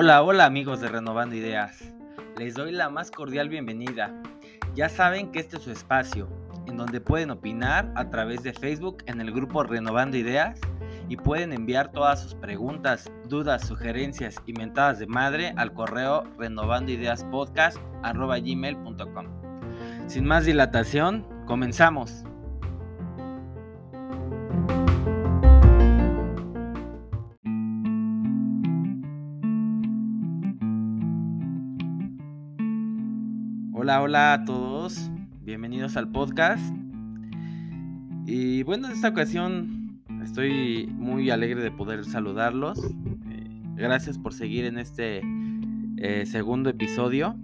Hola, hola amigos de Renovando Ideas. Les doy la más cordial bienvenida. Ya saben que este es su espacio, en donde pueden opinar a través de Facebook en el grupo Renovando Ideas y pueden enviar todas sus preguntas, dudas, sugerencias y mentadas de madre al correo renovandoideaspodcast.gmail.com Sin más dilatación, comenzamos. Hola, a todos, bienvenidos al podcast. Y bueno, en esta ocasión estoy muy alegre de poder saludarlos. Eh, gracias por seguir en este eh, segundo episodio.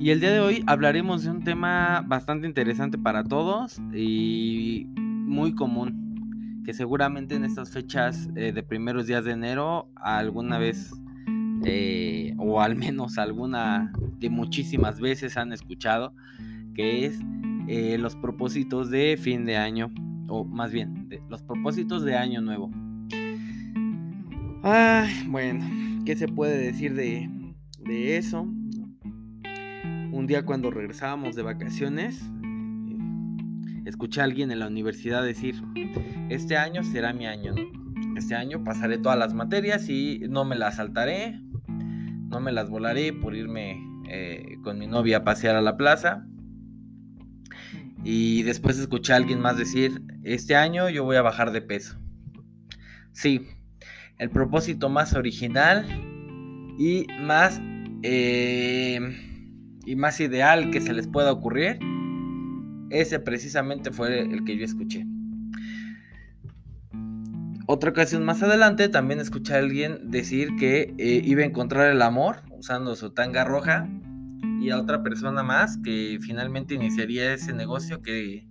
Y el día de hoy hablaremos de un tema bastante interesante para todos y muy común, que seguramente en estas fechas eh, de primeros días de enero alguna vez o al menos alguna de muchísimas veces han escuchado, que es eh, los propósitos de fin de año, o más bien, los propósitos de año nuevo. Ay, bueno, ¿qué se puede decir de, de eso? Un día cuando regresábamos de vacaciones, eh, escuché a alguien en la universidad decir, este año será mi año, Este año pasaré todas las materias y no me las saltaré, no me las volaré por irme eh, con mi novia a pasear a la plaza. Y después escuché a alguien más decir, este año yo voy a bajar de peso. Sí, el propósito más original y más, eh, y más ideal que se les pueda ocurrir, ese precisamente fue el que yo escuché. Otra ocasión más adelante también escuché a alguien decir que eh, iba a encontrar el amor usando su tanga roja y a otra persona más que finalmente iniciaría ese negocio que,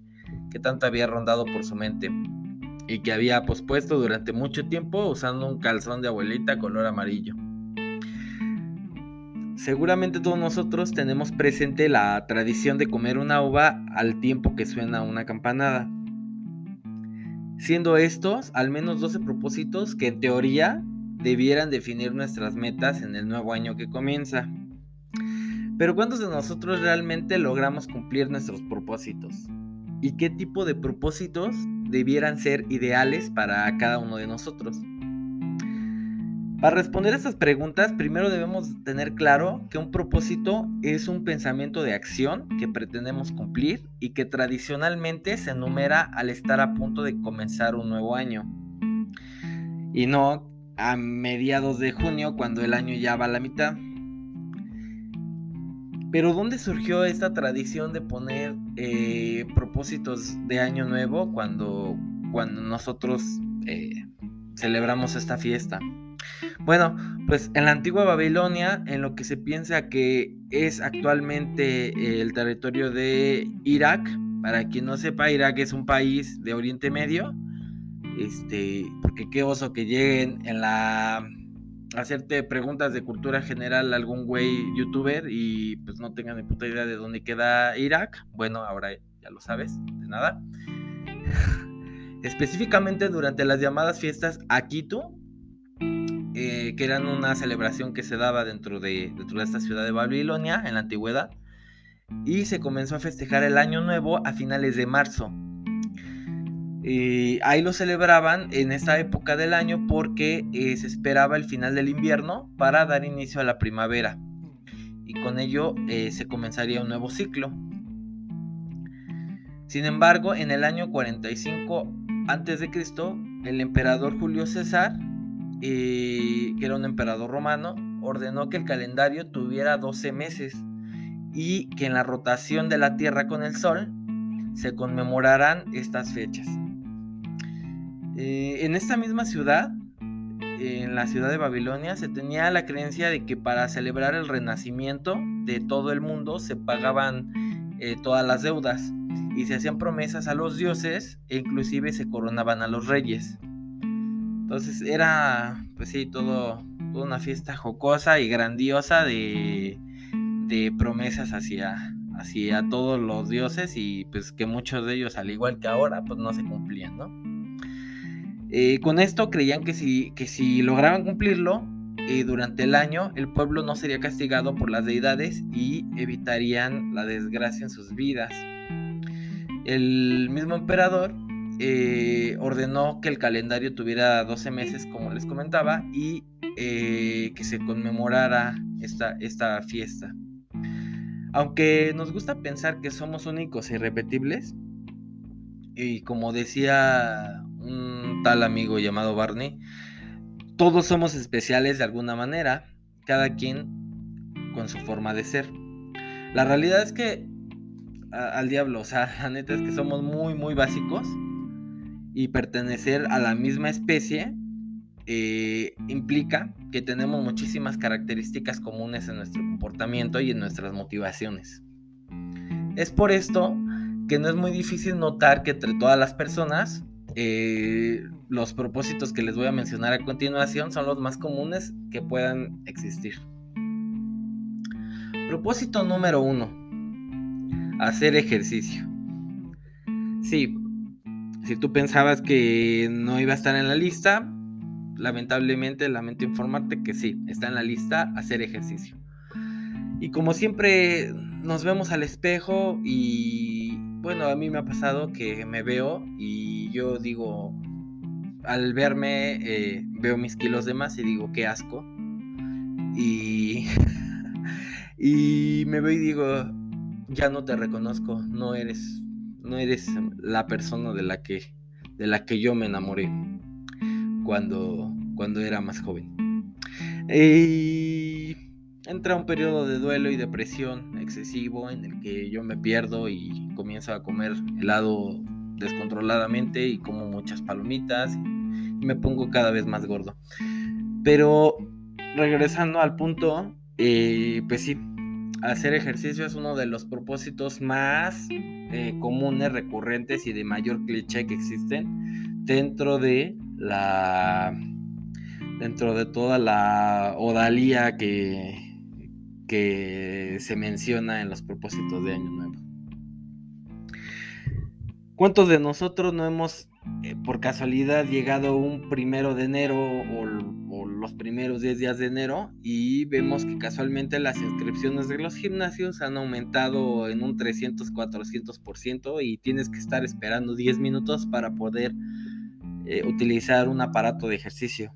que tanto había rondado por su mente y que había pospuesto durante mucho tiempo usando un calzón de abuelita color amarillo. Seguramente todos nosotros tenemos presente la tradición de comer una uva al tiempo que suena una campanada. Siendo estos al menos 12 propósitos que en teoría debieran definir nuestras metas en el nuevo año que comienza. Pero ¿cuántos de nosotros realmente logramos cumplir nuestros propósitos? ¿Y qué tipo de propósitos debieran ser ideales para cada uno de nosotros? Para responder a estas preguntas, primero debemos tener claro que un propósito es un pensamiento de acción que pretendemos cumplir y que tradicionalmente se enumera al estar a punto de comenzar un nuevo año. Y no a mediados de junio cuando el año ya va a la mitad. Pero ¿dónde surgió esta tradición de poner eh, propósitos de año nuevo cuando, cuando nosotros eh, celebramos esta fiesta? Bueno, pues en la antigua Babilonia, en lo que se piensa que es actualmente el territorio de Irak, para quien no sepa, Irak es un país de Oriente Medio, este, porque qué oso que lleguen en la hacerte preguntas de cultura general a algún güey youtuber y pues no tengan ni puta idea de dónde queda Irak. Bueno, ahora ya lo sabes, de nada. Específicamente durante las llamadas fiestas Akitu, eh, que eran una celebración que se daba dentro de, dentro de esta ciudad de Babilonia en la antigüedad, y se comenzó a festejar el año nuevo a finales de marzo. Y ahí lo celebraban en esta época del año porque eh, se esperaba el final del invierno para dar inicio a la primavera. Y con ello eh, se comenzaría un nuevo ciclo. Sin embargo, en el año 45 a.C., el emperador Julio César, eh, que era un emperador romano, ordenó que el calendario tuviera 12 meses y que en la rotación de la Tierra con el Sol se conmemoraran estas fechas. Eh, en esta misma ciudad, en la ciudad de Babilonia, se tenía la creencia de que para celebrar el renacimiento de todo el mundo se pagaban eh, todas las deudas y se hacían promesas a los dioses e inclusive se coronaban a los reyes. Entonces era, pues sí, todo, toda una fiesta jocosa y grandiosa de, promesas hacia, hacia todos los dioses y pues que muchos de ellos, al igual que ahora, pues no se cumplían, ¿no? Eh, con esto creían que si, que si lograban cumplirlo, eh, durante el año el pueblo no sería castigado por las deidades y evitarían la desgracia en sus vidas. El mismo emperador eh, ordenó que el calendario tuviera 12 meses, como les comentaba, y que se conmemorara esta, esta fiesta. Aunque nos gusta pensar que somos únicos e irrepetibles, y como decía un tal amigo llamado Barney, todos somos especiales de alguna manera, cada quien con su forma de ser. La realidad es que al diablo, o sea, la neta es que somos muy, muy básicos y pertenecer a la misma especie eh, implica que tenemos muchísimas características comunes en nuestro comportamiento y en nuestras motivaciones. Es por esto que no es muy difícil notar que entre todas las personas eh, los propósitos que les voy a mencionar a continuación son los más comunes que puedan existir. Propósito número uno. Hacer ejercicio. Sí, si tú pensabas que no iba a estar en la lista, lamentablemente lamento informarte que sí, está en la lista hacer ejercicio. Y como siempre nos vemos al espejo y bueno, a mí me ha pasado que me veo y yo digo, al verme, eh, veo mis kilos de más y digo, qué asco. Y, y me veo y digo, ya no te reconozco, no eres, no eres la persona de la que, de la que yo me enamoré cuando, cuando era más joven. Y entra un periodo de duelo y depresión excesivo en el que yo me pierdo y comienzo a comer helado descontroladamente y como muchas palomitas y me pongo cada vez más gordo. Pero regresando al punto, eh, pues sí, hacer ejercicio es uno de los propósitos más eh, comunes, recurrentes y de mayor cliché que existen dentro de la dentro de toda la odalía que, que se menciona en los propósitos de Año Nuevo. ¿Cuántos de nosotros no hemos eh, por casualidad llegado un primero de enero o, los primeros 10 días de enero y vemos que casualmente las inscripciones de los gimnasios han aumentado en un 300-400% y tienes que estar esperando 10 minutos para poder eh, utilizar un aparato de ejercicio.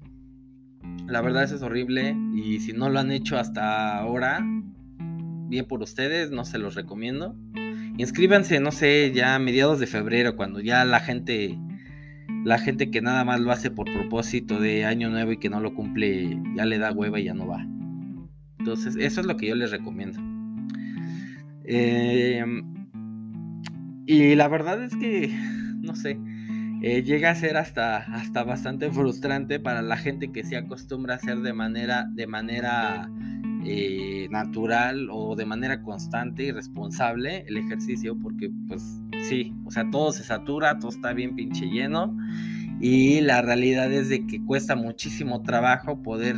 La verdad eso es horrible y si no lo han hecho hasta ahora, bien por ustedes, no se los recomiendo. Inscríbanse, no sé, ya a mediados de febrero, cuando ya la gente, la gente que nada más lo hace por propósito de año nuevo y que no lo cumple, ya le da hueva y ya no va. Entonces, eso es lo que yo les recomiendo. Em, y la verdad es que, no sé, eh, llega a ser hasta, hasta bastante frustrante para la gente que se acostumbra a hacer de manera, de manera eh, natural o de manera constante y responsable el ejercicio, porque pues sí, o sea, todo se satura, todo está bien pinche lleno y la realidad es de que cuesta muchísimo trabajo poder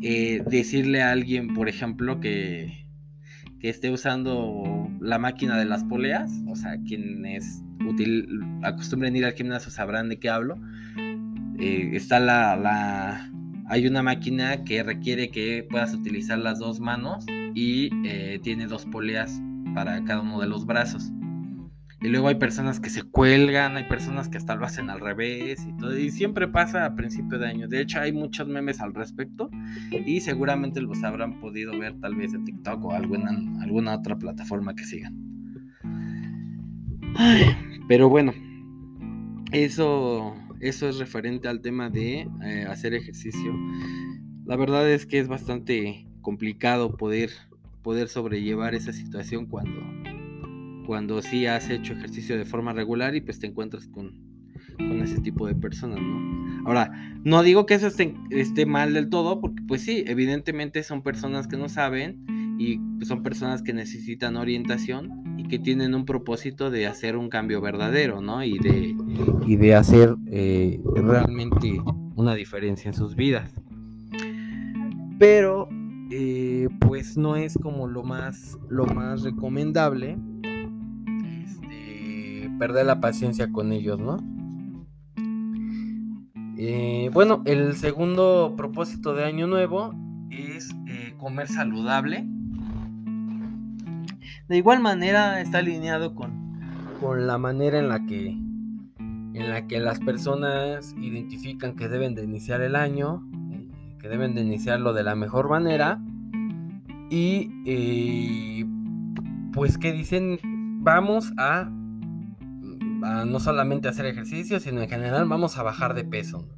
eh, decirle a alguien, por ejemplo, que, que esté usando la máquina de las poleas, o sea, quienes util, acostumbren ir al gimnasio sabrán de qué hablo. Eh, está la, la, hay una máquina que requiere que puedas utilizar las dos manos y eh, tiene dos poleas para cada uno de los brazos. Y luego hay personas que se cuelgan, hay personas que hasta lo hacen al revés y todo. Y siempre pasa a principio de año. De hecho, hay muchos memes al respecto y seguramente los habrán podido ver tal vez en TikTok o alguna, alguna otra plataforma que sigan. pero bueno, eso eso es referente al tema de eh, hacer ejercicio. La verdad es que es bastante complicado poder, poder sobrellevar esa situación cuando, cuando sí has hecho ejercicio de forma regular y pues te encuentras con, con ese tipo de personas, ¿no? Ahora, no digo que eso esté, esté, mal del todo, porque pues sí, evidentemente son personas que no saben y son personas que necesitan orientación que tienen un propósito de hacer un cambio verdadero, ¿no? Y de, y de hacer eh, realmente una diferencia en sus vidas. Pero, eh, pues no es como lo más, lo más recomendable este, perder la paciencia con ellos, ¿no? Eh, bueno, el segundo propósito de año nuevo es comer saludable. De igual manera está alineado con, con la manera en la que en la que las personas identifican que deben de iniciar el año, eh, que deben de iniciarlo de la mejor manera y pues que dicen vamos a no solamente hacer ejercicio, sino en general vamos a bajar de peso.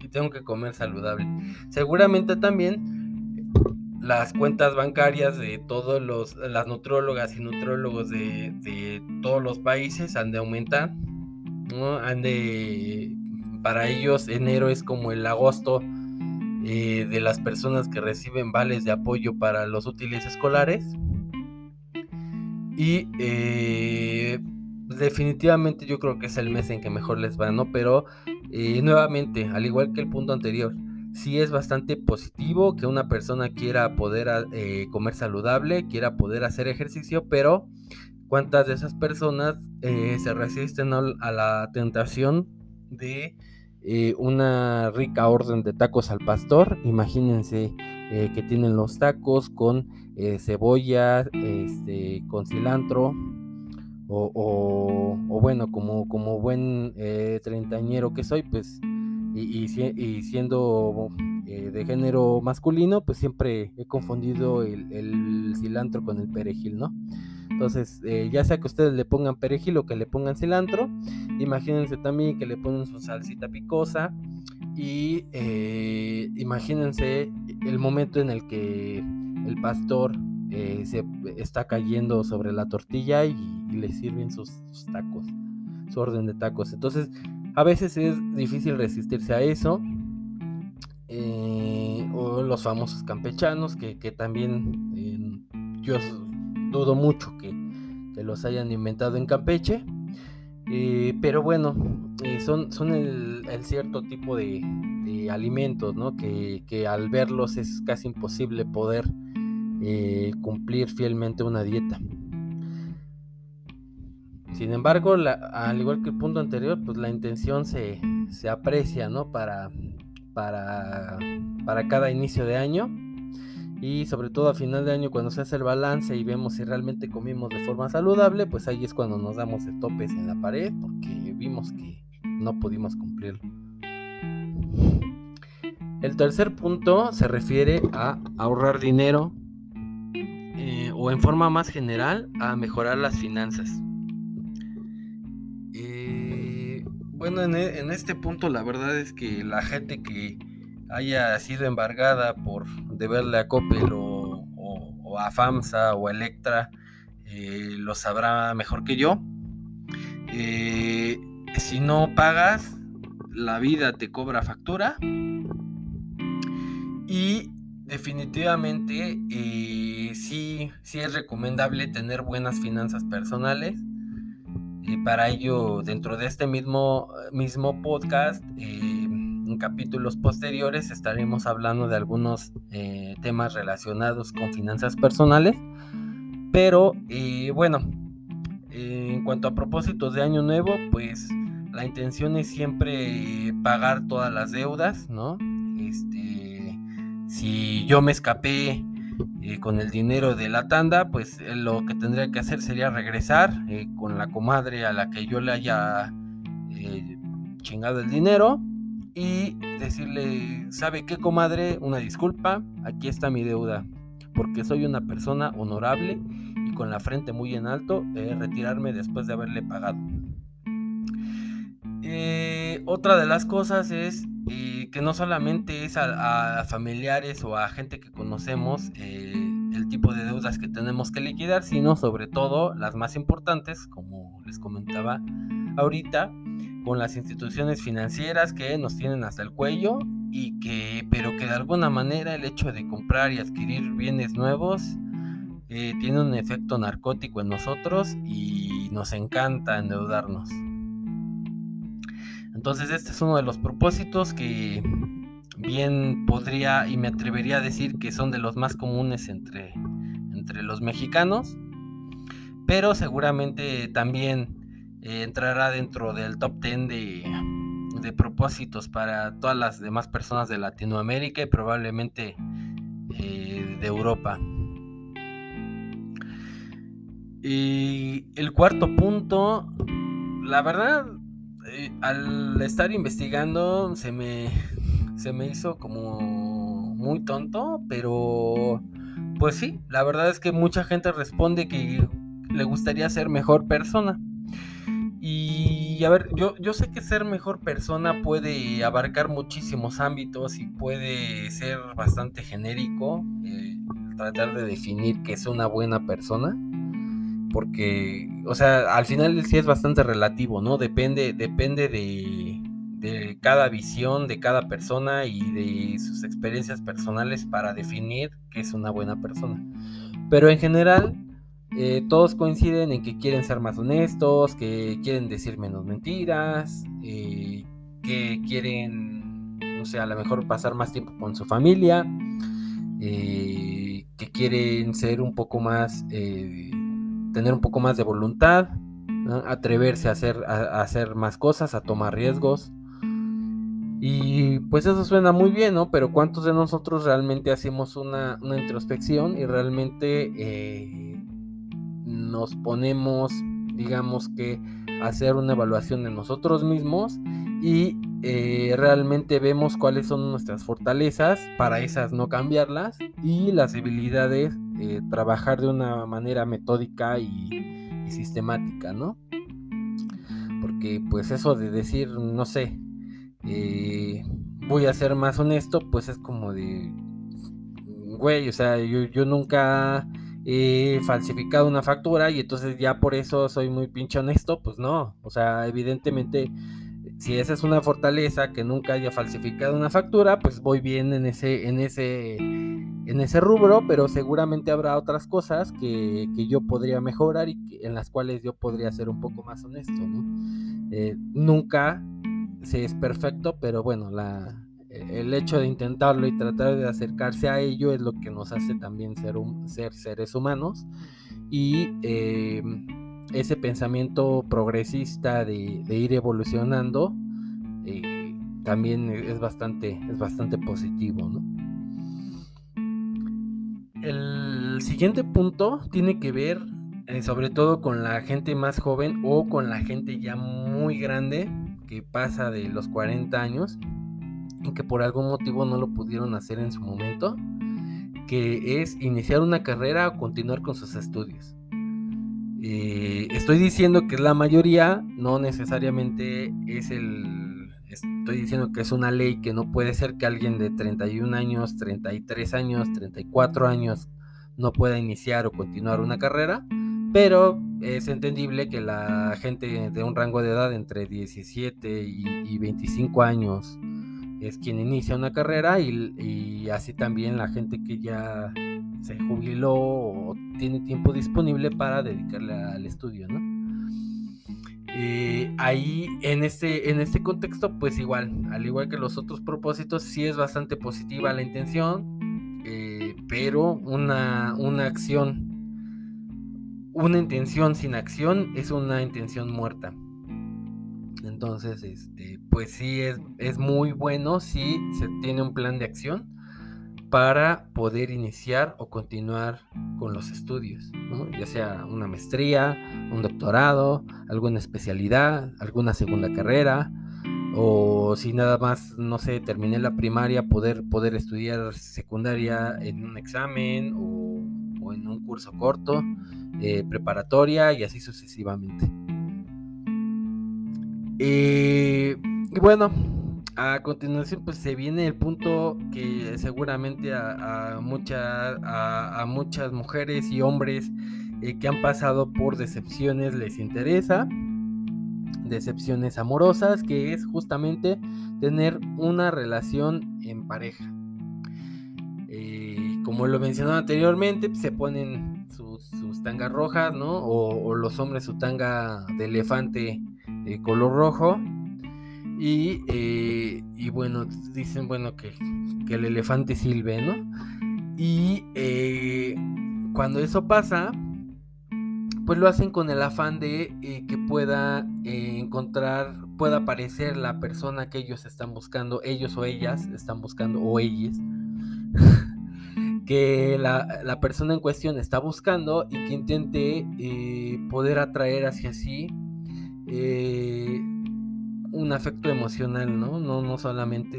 Y tengo que comer saludable. Seguramente también las cuentas bancarias de todos los, las nutrólogas y nutrólogos de, todos los países han de aumentar. Han de, para ellos enero es como el agosto eh, de las personas que reciben vales de apoyo para los útiles escolares. Y eh, definitivamente yo creo que es el mes en que mejor les va, ¿no? Pero eh, nuevamente, al igual que el punto anterior, sí es bastante positivo que una persona quiera poder ah, eh, comer saludable, quiera poder hacer ejercicio, pero ¿cuántas de esas personas eh, se resisten a la tentación de una rica orden de tacos al pastor? Imagínense que tienen los tacos con cebolla, este, con cilantro, o, bueno, como, como buen eh, treintañero que soy, pues, y, siendo eh, de género masculino, pues siempre he confundido el, cilantro con el perejil, ¿no? Entonces, eh, ya sea que ustedes le pongan perejil o que le pongan cilantro, imagínense también que le ponen su salsita picosa y imagínense el momento en el que el pastor se está cayendo sobre la tortilla y y le sirven sus, tacos, su orden de tacos. Entonces, a veces es difícil resistirse a eso. Eh, o los famosos campechanos, que, también eh, yo dudo mucho que, los hayan inventado en Campeche. Eh, pero bueno, son, son el, cierto tipo de, alimentos, ¿no? Que, que, al verlos es casi imposible poder cumplir fielmente una dieta. Sin embargo, al igual que el punto anterior, pues la intención se, aprecia, ¿no? Para, para, para cada inicio de año y sobre todo a final de año cuando se hace el balance y vemos si realmente comimos de forma saludable, pues ahí es cuando nos damos de topes en la pared porque vimos que no pudimos cumplirlo. El tercer punto se refiere a ahorrar dinero eh, o en forma más general a mejorar las finanzas. Bueno, e, en, este punto la verdad es que la gente que haya sido embargada por deberle a Coppel o, a FAMSA o a Electra eh, lo sabrá mejor que yo. Eh, si no pagas, la vida te cobra factura. Y definitivamente eh, sí, sí es recomendable tener buenas finanzas personales y para ello, dentro de este mismo, mismo podcast, eh, en capítulos posteriores estaremos hablando de algunos eh, temas relacionados con finanzas personales. Pero eh, bueno, en cuanto a propósitos de año nuevo, pues la intención es siempre pagar todas las deudas, ¿no? Este, si yo me escapé eh, con el dinero de la tanda, pues eh, lo que tendría que hacer sería regresar eh, con la comadre a la que yo le haya chingado el dinero y decirle, ¿sabe qué comadre? Una disculpa, aquí está mi deuda, porque soy una persona honorable y con la frente muy en alto, retirarme después de haberle pagado. Otra de las cosas es que no solamente es a, familiares o a gente que conocemos eh, el tipo de deudas que tenemos que liquidar, sino sobre todo las más importantes, como les comentaba ahorita, con las instituciones financieras que nos tienen hasta el cuello y que, pero que de alguna manera el hecho de comprar y adquirir bienes nuevos eh, tiene un efecto narcótico en nosotros y nos encanta endeudarnos. Entonces este es uno de los propósitos que bien podría y me atrevería a decir que son de los más comunes entre, entre los mexicanos, pero seguramente también eh, entrará dentro del top 10 de, de propósitos para todas las demás personas de Latinoamérica y probablemente eh, de Europa. Y el cuarto punto, la verdad, eh, al estar investigando se me, se me hizo como muy tonto, pero pues sí, la verdad es que mucha gente responde que le gustaría ser mejor persona. Y a ver, yo, yo sé que ser mejor persona puede abarcar muchísimos ámbitos y puede ser bastante genérico, eh, tratar de definir qué es una buena persona porque, o sea, al final sí es bastante relativo, ¿no? Depende, depende de, de cada visión de cada persona y de sus experiencias personales para definir qué es una buena persona. Pero en general, eh, todos coinciden en que quieren ser más honestos, que quieren decir menos mentiras, eh, que quieren, no sé, a lo mejor pasar más tiempo con su familia, eh, que quieren ser un poco más tener un poco más de voluntad, atreverse a hacer, a, hacer más cosas, a tomar riesgos. Y pues eso suena muy bien, ¿no? Pero ¿cuántos de nosotros realmente hacemos una, introspección y realmente eh, nos ponemos, digamos que, hacer una evaluación de nosotros mismos y eh, realmente vemos cuáles son nuestras fortalezas para esas no cambiarlas y las debilidades eh, trabajar de una manera metódica y, sistemática, ¿no? Porque pues eso de decir, no sé, eh, voy a ser más honesto, pues es como de, güey, o sea, yo, yo nunca he falsificado una factura y entonces ya por eso soy muy pinche honesto, pues no, o sea, evidentemente si esa es una fortaleza que nunca haya falsificado una factura, pues voy bien en ese, en ese, en ese rubro, pero seguramente habrá otras cosas que, yo podría mejorar y en las cuales yo podría ser un poco más honesto, ¿no? Eh, nunca se es perfecto, pero bueno, la, el hecho de intentarlo y tratar de acercarse a ello es lo que nos hace también ser, un, ser seres humanos y eh, ese pensamiento progresista de, ir evolucionando eh, también es bastante, es bastante positivo. El siguiente punto tiene que ver eh, sobre todo con la gente más joven o con la gente ya muy grande que pasa de los 40 años y que por algún motivo no lo pudieron hacer en su momento, que es iniciar una carrera o continuar con sus estudios. Eh, estoy diciendo que la mayoría, no necesariamente es el... Estoy diciendo que es una ley que no puede ser que alguien de 31 años, 33 años, 34 años no pueda iniciar o continuar una carrera, pero es entendible que la gente de un rango de edad entre 17 y, 25 años es quien inicia una carrera y, y así también la gente que ya se jubiló o tiene tiempo disponible para dedicarle al estudio, ¿no? Eh, ahí en este, en este contexto, pues igual, al igual que los otros propósitos, sí es bastante positiva la intención, eh, pero una, una acción, una intención sin acción es una intención muerta. Entonces, este, pues sí es, es muy bueno si se tiene un plan de acción para poder iniciar o continuar con los estudios, ya sea una maestría, un doctorado, alguna especialidad, alguna segunda carrera, o si nada más, no sé, terminé la primaria, poder, poder estudiar secundaria en un examen o, en un curso corto, eh, preparatoria y así sucesivamente. Y bueno, a continuación, pues se viene el punto que seguramente a, a, muchas mujeres y hombres eh, que han pasado por decepciones les interesa. Decepciones amorosas, que es justamente tener una relación en pareja. Eh, como lo mencionaba anteriormente, se ponen sus, tangas rojas, ¿no? O, los hombres su tanga de elefante de color rojo eh, y, bueno, dicen, bueno, que, el elefante silbe, ¿no? Y eh, cuando eso pasa, pues lo hacen con el afán de eh, que pueda encontrar, pueda aparecer la persona que ellos están buscando, ellos o ellas están buscando, o ellas, que la, persona en cuestión está buscando y que intente poder atraer hacia sí un afecto emocional, ¿no? No, no solamente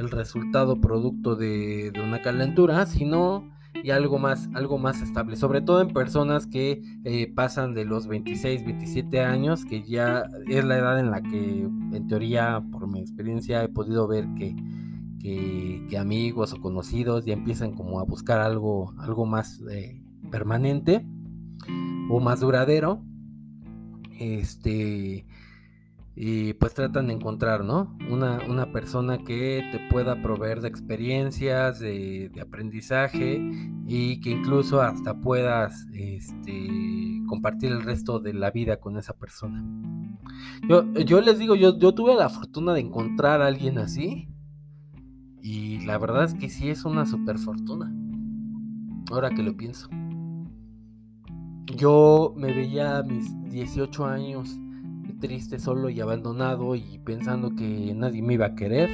el resultado producto de, de una calentura, sino y algo más, algo más estable, sobre todo en personas que eh, pasan de los 26, 27 años, que ya es la edad en la que, en teoría, por mi experiencia, he podido ver que, que, amigos o conocidos ya empiezan como a buscar algo, algo más eh, permanente o más duradero. Este, y pues tratan de encontrar, ¿no? Una, una persona que te pueda proveer de experiencias, de, aprendizaje y que incluso hasta puedas este, compartir el resto de la vida con esa persona. Yo, yo les digo, yo, yo tuve la fortuna de encontrar a alguien así y la verdad es que sí es una super fortuna. Ahora que lo pienso. Yo me veía a mis 18 años triste, solo y abandonado y pensando que nadie me iba a querer.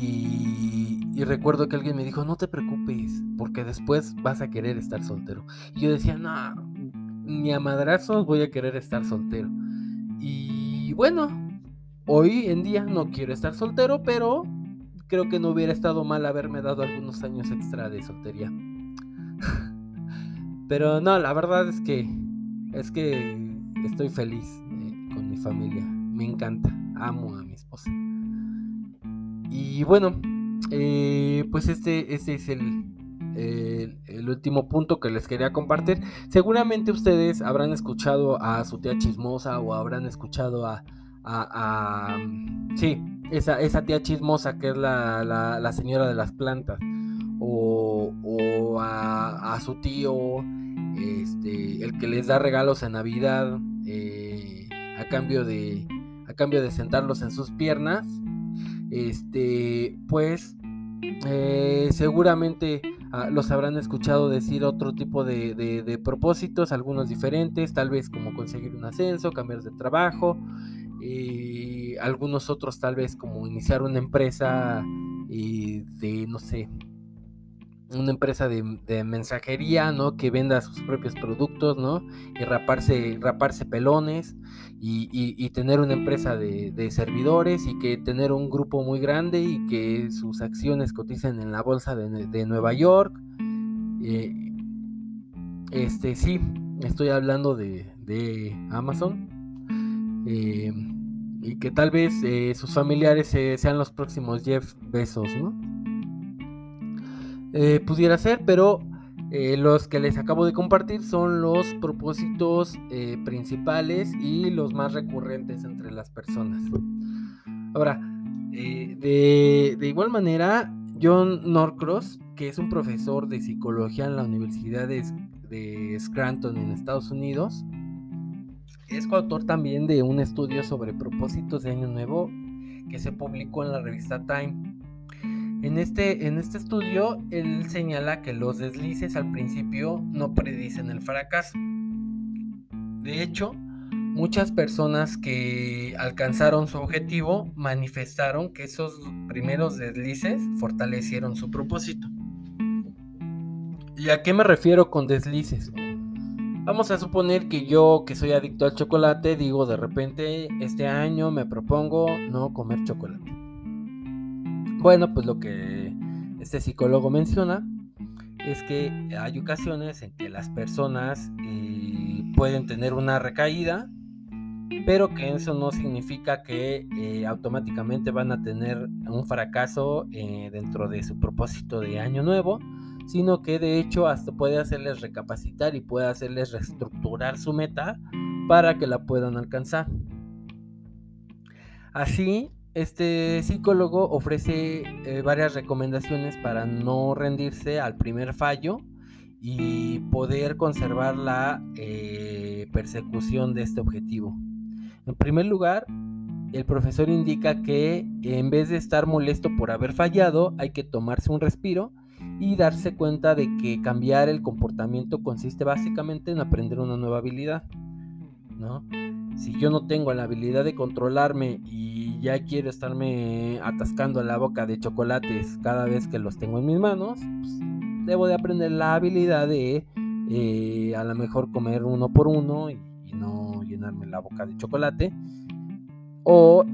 Y, recuerdo que alguien me dijo, no te preocupes, porque después vas a querer estar soltero. Y yo decía, no, ni a madrazos voy a querer estar soltero. Y bueno, hoy en día no quiero estar soltero, pero creo que no hubiera estado mal haberme dado algunos años extra de soltería. Pero no, la verdad es que es que estoy feliz eh, con mi familia. Me encanta. Amo a mi esposa. Y bueno, eh, pues este, este es el, el, último punto que les quería compartir. Seguramente ustedes habrán escuchado a su tía chismosa o habrán escuchado a... a, sí, esa, esa, tía chismosa que es la, la, señora de las plantas. O, a, su tío, este, el que les da regalos en Navidad, eh, a cambio de a cambio de sentarlos en sus piernas este pues eh, seguramente ah, los habrán escuchado decir otro tipo de, propósitos algunos diferentes tal vez como conseguir un ascenso cambiar de trabajo algunos otros tal vez como iniciar una empresa de no sé una empresa de, mensajería, ¿no? Que venda sus propios productos, ¿no? Y raparse, raparse pelones y, tener una empresa de, servidores y que tener un grupo muy grande y que sus acciones coticen en la bolsa de, Nueva York. Eh, este, sí, estoy hablando de, Amazon. Eh, y que tal vez eh, sus familiares sean los próximos Jeff Bezos, ¿no? Eh, pudiera ser, pero eh, los que les acabo de compartir son los propósitos eh, principales y los más recurrentes entre las personas. Ahora, de, igual manera, John Norcross, que es un profesor de psicología en la Universidad de, de Scranton en Estados Unidos, es coautor también de un estudio sobre propósitos de Año Nuevo que se publicó en la revista Time. En este, en este estudio, él señala que los deslices al principio no predicen el fracaso. De hecho, muchas personas que alcanzaron su objetivo manifestaron que esos primeros deslices fortalecieron su propósito. ¿Y a qué me refiero con deslices? Vamos a suponer que yo, que soy adicto al chocolate, digo de repente, este año me propongo no comer chocolate. Bueno, pues lo que este psicólogo menciona es que hay ocasiones en que las personas eh, pueden tener una recaída, pero que eso no significa que eh, automáticamente van a tener un fracaso eh, dentro de su propósito de año nuevo, sino que de hecho hasta puede hacerles recapacitar y puede hacerles reestructurar su meta para que la puedan alcanzar. Así, este psicólogo ofrece eh, varias recomendaciones para no rendirse al primer fallo y poder conservar la eh, persecución de este objetivo. En primer lugar, el profesor indica que en vez de estar molesto por haber fallado, hay que tomarse un respiro y darse cuenta de que cambiar el comportamiento consiste básicamente en aprender una nueva habilidad, ¿no? Si yo no tengo la habilidad de controlarme y ya quiero estarme atascando la boca de chocolates cada vez que los tengo en mis manos, pues, debo de aprender la habilidad de eh, a lo mejor comer uno por uno y, no llenarme la boca de chocolate o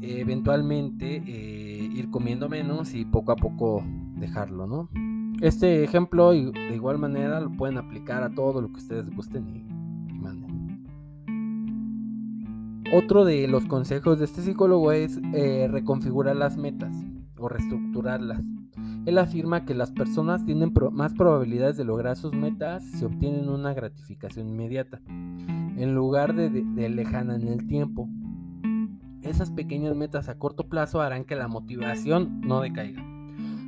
eventualmente eh, ir comiendo menos y poco a poco dejarlo, ¿no? Este ejemplo de igual manera lo pueden aplicar a todo lo que ustedes gusten y, Otro de los consejos de este psicólogo es eh, reconfigurar las metas o reestructurarlas. Él afirma que las personas tienen más probabilidades de lograr sus metas si obtienen una gratificación inmediata, en lugar de, de, lejana en el tiempo. Esas pequeñas metas a corto plazo harán que la motivación no decaiga.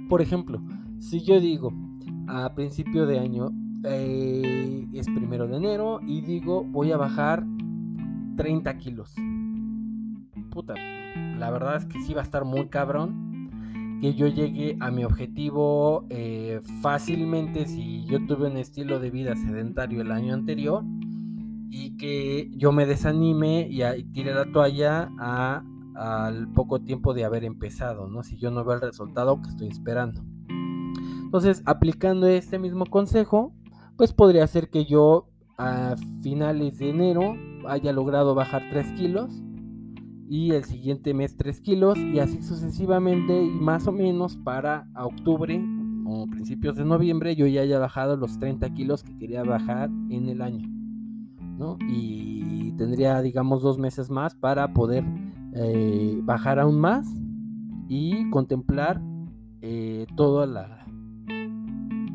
Por ejemplo, si yo digo a principio de año, eh, es primero de enero, y digo voy a bajar 30 kilos. Puta, la verdad es que sí va a estar muy cabrón que yo llegue a mi objetivo eh, fácilmente si yo tuve un estilo de vida sedentario el año anterior y que yo me desanime y, tire la toalla al poco tiempo de haber empezado, ¿no? Si yo no veo el resultado que estoy esperando. Entonces, aplicando este mismo consejo, pues podría ser que yo a finales de enero haya logrado bajar 3 kilos y el siguiente mes 3 kilos y así sucesivamente y más o menos para octubre o principios de noviembre yo ya haya bajado los 30 kilos que quería bajar en el año ¿no? y tendría digamos dos meses más para poder eh, bajar aún más y contemplar eh, toda la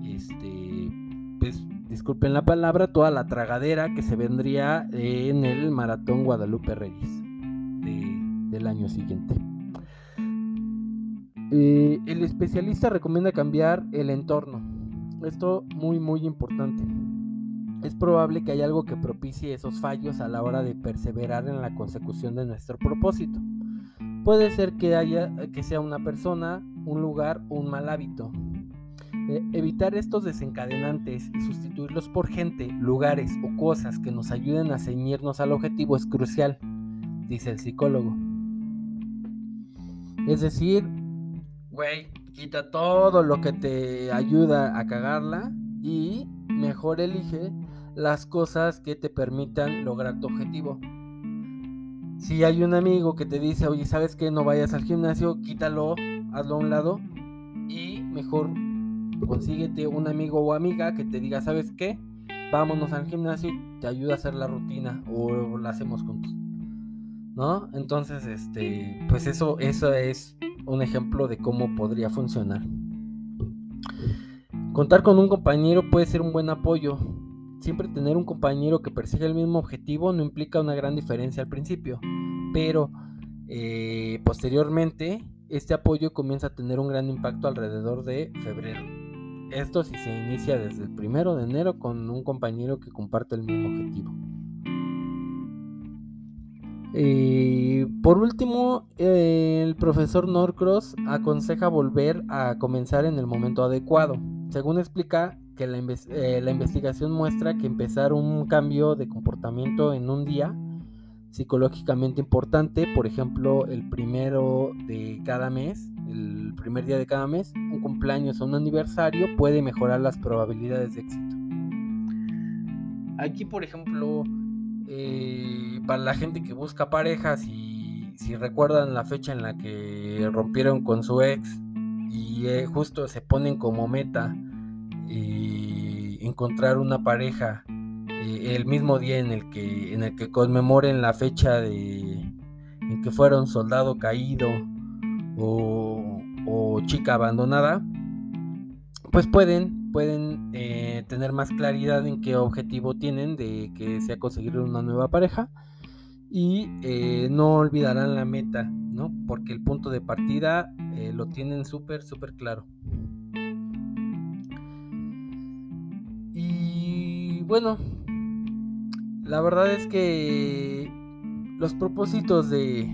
este pues disculpen la palabra toda la tragadera que se vendría en el maratón Guadalupe Reyes del año siguiente. Eh, el especialista recomienda cambiar el entorno. Esto muy muy importante. Es probable que haya algo que propicie esos fallos a la hora de perseverar en la consecución de nuestro propósito. Puede ser que haya que sea una persona, un lugar o un mal hábito. Evitar estos desencadenantes y sustituirlos por gente, lugares o cosas que nos ayuden a ceñirnos al objetivo es crucial, dice el psicólogo. Es decir, güey, quita todo lo que te ayuda a cagarla y mejor elige las cosas que te permitan lograr tu objetivo. Si hay un amigo que te dice, oye, ¿sabes qué? No vayas al gimnasio, quítalo, hazlo a un lado y mejor consíguete un amigo o amiga que te diga, ¿sabes qué? Vámonos al gimnasio y te ayuda a hacer la rutina o la hacemos juntos. ¿no? Entonces, este, pues eso, eso es un ejemplo de cómo podría funcionar. Contar con un compañero puede ser un buen apoyo. Siempre tener un compañero que persigue el mismo objetivo no implica una gran diferencia al principio, pero eh, posteriormente este apoyo comienza a tener un gran impacto alrededor de febrero. Esto si se inicia desde el primero de enero con un compañero que comparte el mismo objetivo. Y por último, el profesor Norcross aconseja volver a comenzar en el momento adecuado. Según explica, que la, eh, la, investigación muestra que empezar un cambio de comportamiento en un día psicológicamente importante, por ejemplo, el primero de cada mes, el primer día de cada mes, un cumpleaños o un aniversario, puede mejorar las probabilidades de éxito. Aquí, por ejemplo, eh, para la gente que busca parejas y si recuerdan la fecha en la que rompieron con su ex y eh, justo se ponen como meta eh, encontrar una pareja el mismo día en el que conmemoren la fecha de en que fueron soldado caído o, chica abandonada pues pueden pueden eh, tener más claridad en qué objetivo tienen de que sea conseguir una nueva pareja y eh, no olvidarán la meta, ¿no? Porque el punto de partida eh, lo tienen súper, súper claro. Y bueno, la verdad es que los propósitos de,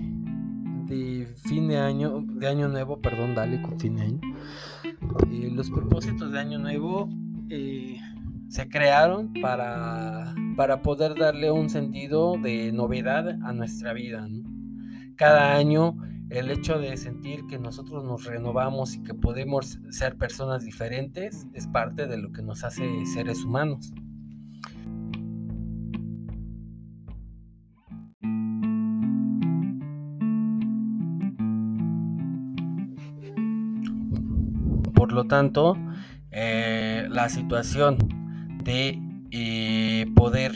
de fin de año, de año nuevo, perdón, dale con fin de año. Eh, los propósitos de año nuevo eh, se crearon para, para poder darle un sentido de novedad a nuestra vida. Cada año el hecho de sentir que nosotros nos renovamos y que podemos ser personas diferentes es parte de lo que nos hace seres humanos. Por lo tanto, eh, la situación de eh, poder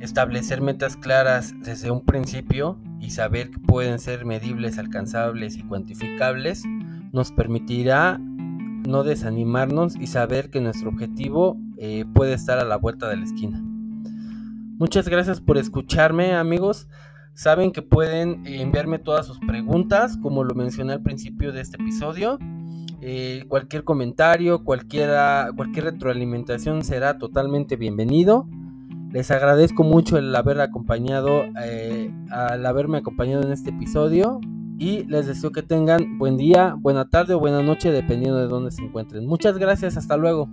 establecer metas claras desde un principio y saber que pueden ser medibles, alcanzables y cuantificables nos permitirá no desanimarnos y saber que nuestro objetivo eh, puede estar a la vuelta de la esquina. Muchas gracias por escucharme amigos. Saben que pueden enviarme todas sus preguntas como lo mencioné al principio de este episodio. Eh, cualquier comentario, cualquiera, cualquier retroalimentación será totalmente bienvenido. Les agradezco mucho el haber acompañado, eh, al haberme acompañado en este episodio y les deseo que tengan buen día, buena tarde o buena noche dependiendo de dónde se encuentren. Muchas gracias, hasta luego.